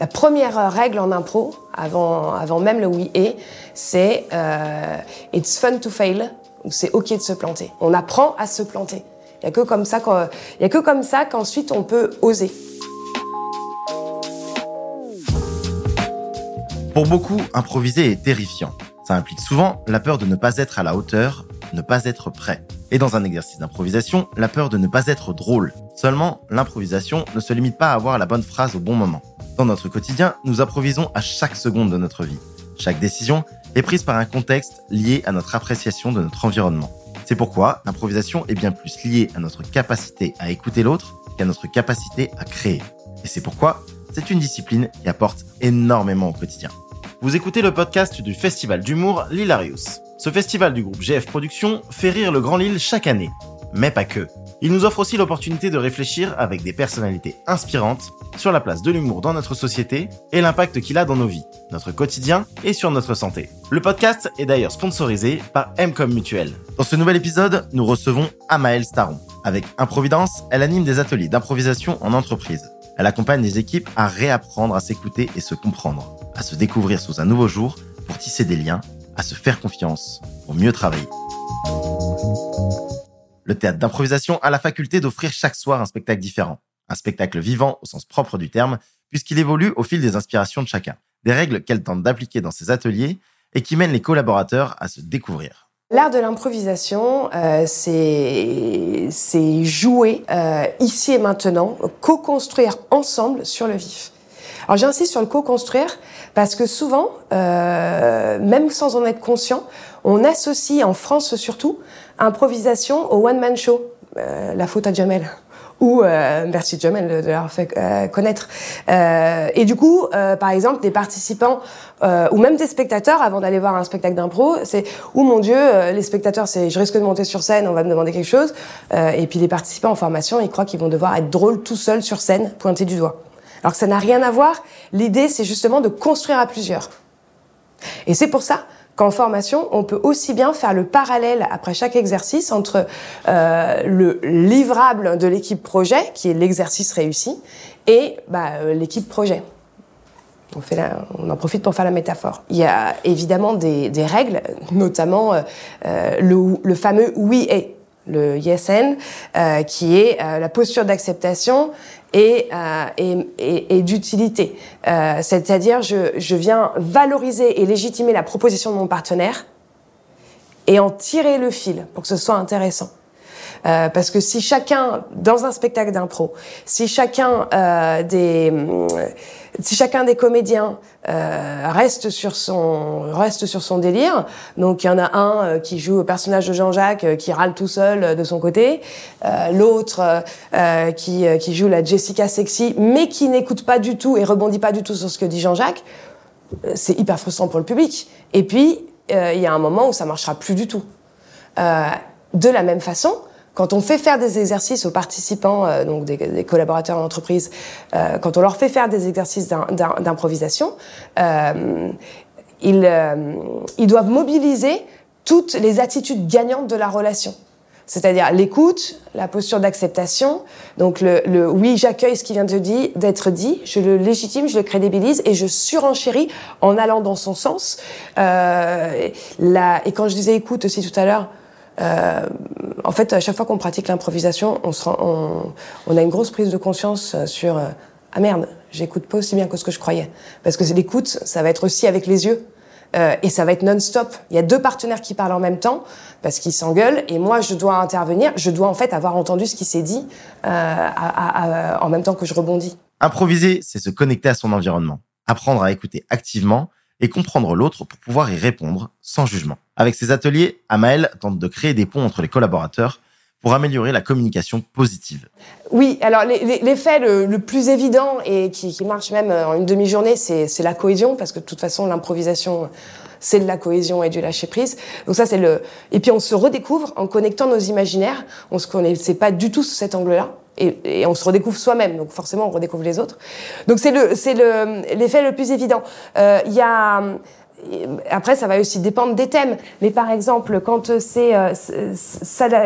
La première règle en impro, avant, même le oui et, c'est euh, it's fun to fail, ou c'est ok de se planter. On apprend à se planter. Il n'y a que comme ça il y a que comme ça qu'ensuite on peut oser. Pour beaucoup, improviser est terrifiant. Ça implique souvent la peur de ne pas être à la hauteur, ne pas être prêt. Et dans un exercice d'improvisation, la peur de ne pas être drôle. Seulement, l'improvisation ne se limite pas à avoir la bonne phrase au bon moment. Dans notre quotidien, nous improvisons à chaque seconde de notre vie. Chaque décision est prise par un contexte lié à notre appréciation de notre environnement. C'est pourquoi l'improvisation est bien plus liée à notre capacité à écouter l'autre qu'à notre capacité à créer. Et c'est pourquoi c'est une discipline qui apporte énormément au quotidien. Vous écoutez le podcast du festival d'humour L'Hilarius. Ce festival du groupe GF Productions fait rire le Grand Lille chaque année. Mais pas que. Il nous offre aussi l'opportunité de réfléchir avec des personnalités inspirantes sur la place de l'humour dans notre société et l'impact qu'il a dans nos vies, notre quotidien et sur notre santé. Le podcast est d'ailleurs sponsorisé par Mcom Mutuel. Dans ce nouvel épisode, nous recevons Amael Staron. Avec Improvidence, elle anime des ateliers d'improvisation en entreprise. Elle accompagne les équipes à réapprendre à s'écouter et se comprendre à se découvrir sous un nouveau jour pour tisser des liens, à se faire confiance pour mieux travailler. Le théâtre d'improvisation a la faculté d'offrir chaque soir un spectacle différent, un spectacle vivant au sens propre du terme, puisqu'il évolue au fil des inspirations de chacun, des règles qu'elle tente d'appliquer dans ses ateliers et qui mènent les collaborateurs à se découvrir. L'art de l'improvisation, euh, c'est jouer euh, ici et maintenant, co-construire ensemble sur le vif. Alors j'insiste sur le co-construire parce que souvent, euh, même sans en être conscient, on associe, en France surtout, improvisation au one-man show. Euh, la faute à Jamel ou euh, merci Jamel de, l'avoir fait euh, connaître. Euh, et du coup, euh, par exemple, des participants ou même des spectateurs, avant d'aller voir un spectacle d'impro, c'est « Oh mon Dieu, les spectateurs, c'est je risque de monter sur scène, on va me demander quelque chose. et puis les participants en formation, ils croient qu'ils vont devoir être drôles tout seuls sur scène, pointer du doigt. Alors que ça n'a rien à voir. L'idée, c'est justement de construire à plusieurs. Et c'est pour ça qu'en formation, on peut aussi bien faire le parallèle après chaque exercice entre euh, le livrable de l'équipe projet, qui est l'exercice réussi, et bah, euh, l'équipe projet. On, fait on en profite pour faire la métaphore. Il y a évidemment des, règles, notamment euh, le, le fameux oui et le YSN, euh, qui est euh, la posture d'acceptation et, euh, et, et, d'utilité. Euh, c'est-à-dire, je, je viens valoriser et légitimer la proposition de mon partenaire et en tirer le fil pour que ce soit intéressant. Euh, parce que si chacun, dans un spectacle d'impro, si chacun euh, des, si chacun des comédiens euh, reste sur son reste sur son délire, donc il y en a un euh, qui joue au personnage de Jean-Jacques euh, qui râle tout seul de son côté, l'autre qui qui joue la Jessica sexy mais qui n'écoute pas du tout et rebondit pas du tout sur ce que dit Jean-Jacques, c'est hyper frustrant pour le public. Et puis il y a un moment où ça marchera plus du tout. de la même façon, quand on fait faire des exercices aux participants, euh, donc des, collaborateurs en entreprise, euh, quand on leur fait faire des exercices d'improvisation, euh, ils, doivent mobiliser toutes les attitudes gagnantes de la relation. C'est-à-dire l'écoute, la posture d'acceptation, donc le, oui, j'accueille ce qui vient d'être dit, je le légitime, je le crédibilise et je surenchéris en allant dans son sens. Et quand je disais écoute aussi tout à l'heure, euh, en fait, à chaque fois qu'on pratique l'improvisation, on, on, on, a une grosse prise de conscience sur euh, ah merde, j'écoute pas aussi bien que ce que je croyais. Parce que l'écoute, ça va être aussi avec les yeux. Euh, et ça va être non-stop. Il y a deux partenaires qui parlent en même temps parce qu'ils s'engueulent et moi je dois intervenir. Je dois en fait avoir entendu ce qui s'est dit euh, en même temps que je rebondis. Improviser, c'est se connecter à son environnement, apprendre à écouter activement et comprendre l'autre pour pouvoir y répondre sans jugement. Avec ses ateliers, Amael tente de créer des ponts entre les collaborateurs pour améliorer la communication positive. Oui, alors l'effet le, plus évident et qui, marche même en une demi-journée, c'est la cohésion, parce que de toute façon, l'improvisation, c'est de la cohésion et du lâcher prise. Donc ça, c'est le. Et puis on se redécouvre en connectant nos imaginaires. On se connaissait pas du tout sous cet angle-là et, on se redécouvre soi-même, donc forcément on redécouvre les autres. Donc c'est le c'est le l'effet le plus évident. Euh, il y a après, ça va aussi dépendre des thèmes. Mais par exemple, quand c'est euh,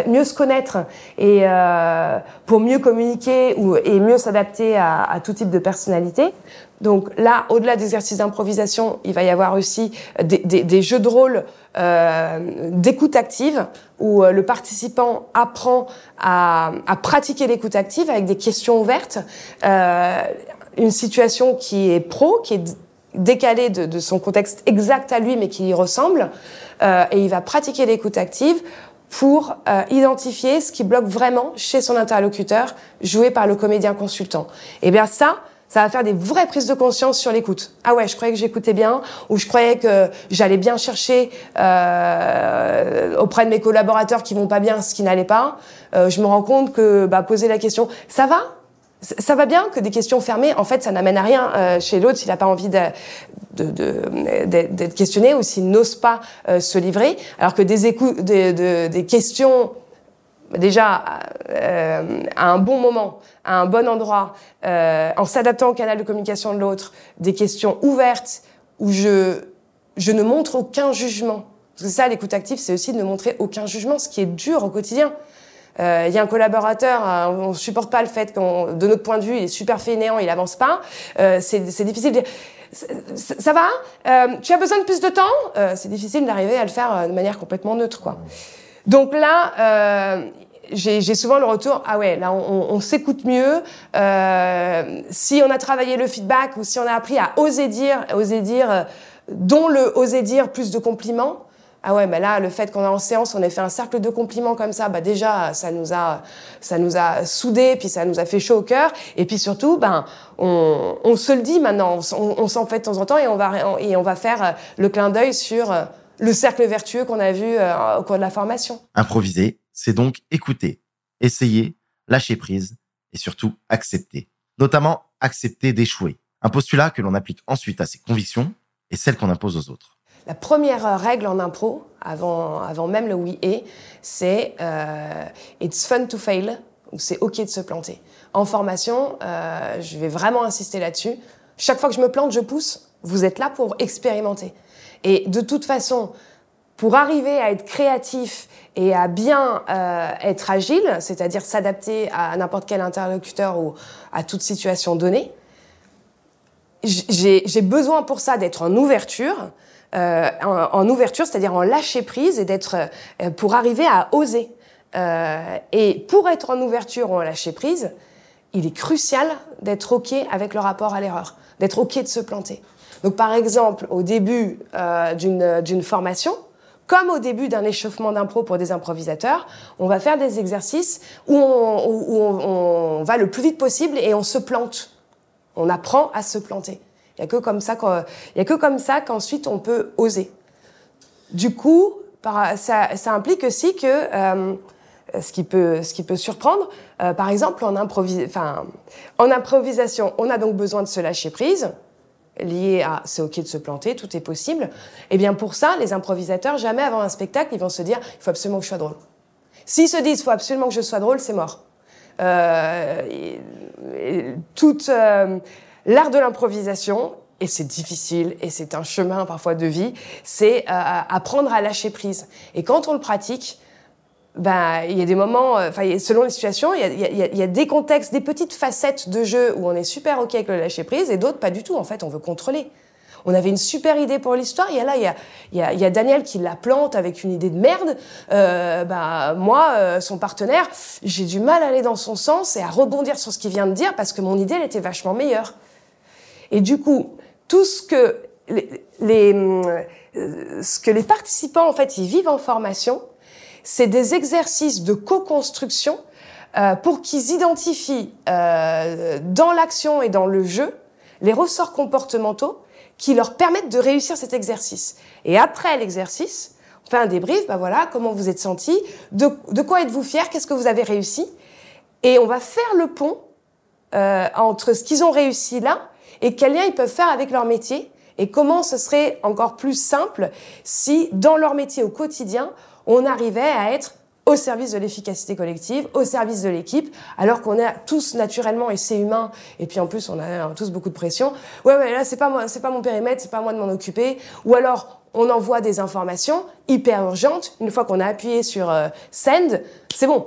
mieux se connaître et euh, pour mieux communiquer ou, et mieux s'adapter à, à, tout type de personnalité. Donc là, au-delà d'exercices d'improvisation, il va y avoir aussi des, des, des jeux de rôle euh, d'écoute active où euh, le participant apprend à, à pratiquer l'écoute active avec des questions ouvertes, euh, une situation qui est pro, qui est décalé de, de, son contexte exact à lui, mais qui y ressemble, euh, et il va pratiquer l'écoute active pour euh, identifier ce qui bloque vraiment chez son interlocuteur, joué par le comédien consultant. Et eh bien ça, ça va faire des vraies prises de conscience sur l'écoute. Ah ouais, je croyais que j'écoutais bien, ou je croyais que j'allais bien chercher euh, auprès de mes collaborateurs qui vont pas bien ce qui n'allait pas. Euh, je me rends compte que bah, poser la question, ça va? Ça va bien que des questions fermées, en fait, ça n'amène à rien euh, chez l'autre s'il n'a pas envie d'être questionné ou s'il n'ose pas euh, se livrer. Alors que des, des, des questions, déjà, euh, à un bon moment, à un bon endroit, en s'adaptant au canal de communication de l'autre, des questions ouvertes où je, je ne montre aucun jugement. Parce que ça, l'écoute active, c'est aussi de ne montrer aucun jugement, ce qui est dur au quotidien. Euh, il y a un collaborateur, euh, on supporte pas le fait qu'on, de notre point de vue, il est super fainéant, il avance pas. Euh, c'est, c'est difficile de dire. Ça va euh, Tu as besoin de plus de temps euh, C'est difficile d'arriver à le faire de manière complètement neutre, quoi. Donc là, j'ai souvent le retour, ah ouais, là on, on s'écoute mieux. Euh, si on a travaillé le feedback ou si on a appris à oser dire, oser dire, dont le oser dire plus de compliments, ah ouais, bah là, le fait qu'on a en séance, on ait fait un cercle de compliments comme ça, bah déjà, ça nous a, ça nous a soudés, puis ça nous a fait chaud au cœur. Et puis surtout, ben, on, on se le dit maintenant, on, s'en fait de temps en temps et on va, et on va faire euh, le clin d'œil sur euh, le cercle vertueux qu'on a vu euh, au cours de la formation. Improviser, c'est donc écouter, essayer, lâcher prise et surtout accepter. Notamment accepter d'échouer. Un postulat que l'on applique ensuite à ses convictions et celles qu'on impose aux autres. La première règle en impro, avant, avant même le oui et, c'est euh, it's fun to fail, ou c'est ok de se planter. En formation, euh, je vais vraiment insister là-dessus. Chaque fois que je me plante, je pousse. Vous êtes là pour expérimenter. Et de toute façon, pour arriver à être créatif et à bien euh, être agile, c'est-à-dire s'adapter à n'importe quel interlocuteur ou à toute situation donnée, j'ai besoin pour ça d'être en ouverture, euh, en, ouverture, c'est-à-dire en lâcher prise et d'être euh, pour arriver à oser. Euh, et pour être en ouverture ou en lâcher prise, il est crucial d'être ok avec le rapport à l'erreur, d'être ok de se planter. Donc par exemple, au début euh, d'une formation, comme au début d'un échauffement d'impro pour des improvisateurs, on va faire des exercices où on, où on, va le plus vite possible et on se plante. On apprend à se planter. Il n'y a que comme ça a que comme ça qu'ensuite on peut oser. Du coup, ça, implique aussi que euh, ce qui peut, ce qui peut surprendre, euh, par exemple en, improvisation, on a donc besoin de se lâcher prise, lié à c'est ok de se planter, tout est possible. Et eh bien pour ça, les improvisateurs, jamais avant un spectacle, ils vont se dire il faut absolument que je sois drôle. S'ils se disent il faut absolument que je sois drôle, c'est mort. Euh, toute L'art de l'improvisation, et c'est difficile, et c'est un chemin parfois de vie, c'est euh, apprendre à lâcher prise. Et quand on le pratique, ben, il y a des moments, euh, enfin, selon les situations, il y, a, y a, y a, des contextes, des petites facettes de jeu où on est super OK avec le lâcher prise, et d'autres pas du tout. En fait, on veut contrôler. On avait une super idée pour l'histoire. Il y a là, il y a, y a Daniel qui la plante avec une idée de merde. Euh, bah, moi, euh, son partenaire, j'ai du mal à aller dans son sens et à rebondir sur ce qu'il vient de dire parce que mon idée, elle était vachement meilleure. Et du coup, tout ce que les, euh, ce que les participants en fait ils vivent en formation, c'est des exercices de co-construction euh, pour qu'ils identifient euh, dans l'action et dans le jeu les ressorts comportementaux qui leur permettent de réussir cet exercice. Et après l'exercice, on fait un débrief, ben voilà, comment vous êtes senti, de, de quoi êtes-vous fier, qu'est-ce que vous avez réussi, et on va faire le pont euh, entre ce qu'ils ont réussi là et quel lien ils peuvent faire avec leur métier et comment ce serait encore plus simple si dans leur métier au quotidien, on arrivait à être au service de l'efficacité collective, au service de l'équipe, alors qu'on est tous naturellement, et c'est humain, et puis en plus on a tous beaucoup de pression. Ouais, ouais, là c'est pas moi, c'est pas mon périmètre, c'est pas moi de m'en occuper. Ou alors on envoie des informations hyper urgentes. Une fois qu'on a appuyé sur euh, send, c'est bon.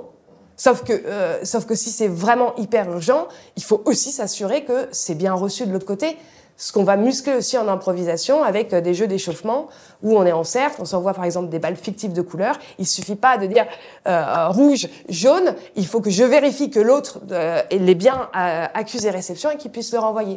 Sauf que, euh, sauf que si c'est vraiment hyper urgent, il faut aussi s'assurer que c'est bien reçu de l'autre côté ce qu'on va muscler aussi en improvisation avec euh, des jeux d'échauffement où on est en cercle, on s'envoie par exemple des balles fictives de couleurs. Il suffit pas de dire euh, rouge, jaune. Il faut que je vérifie que l'autre euh, l'ait bien euh, accusé réception et qu'il puisse le renvoyer.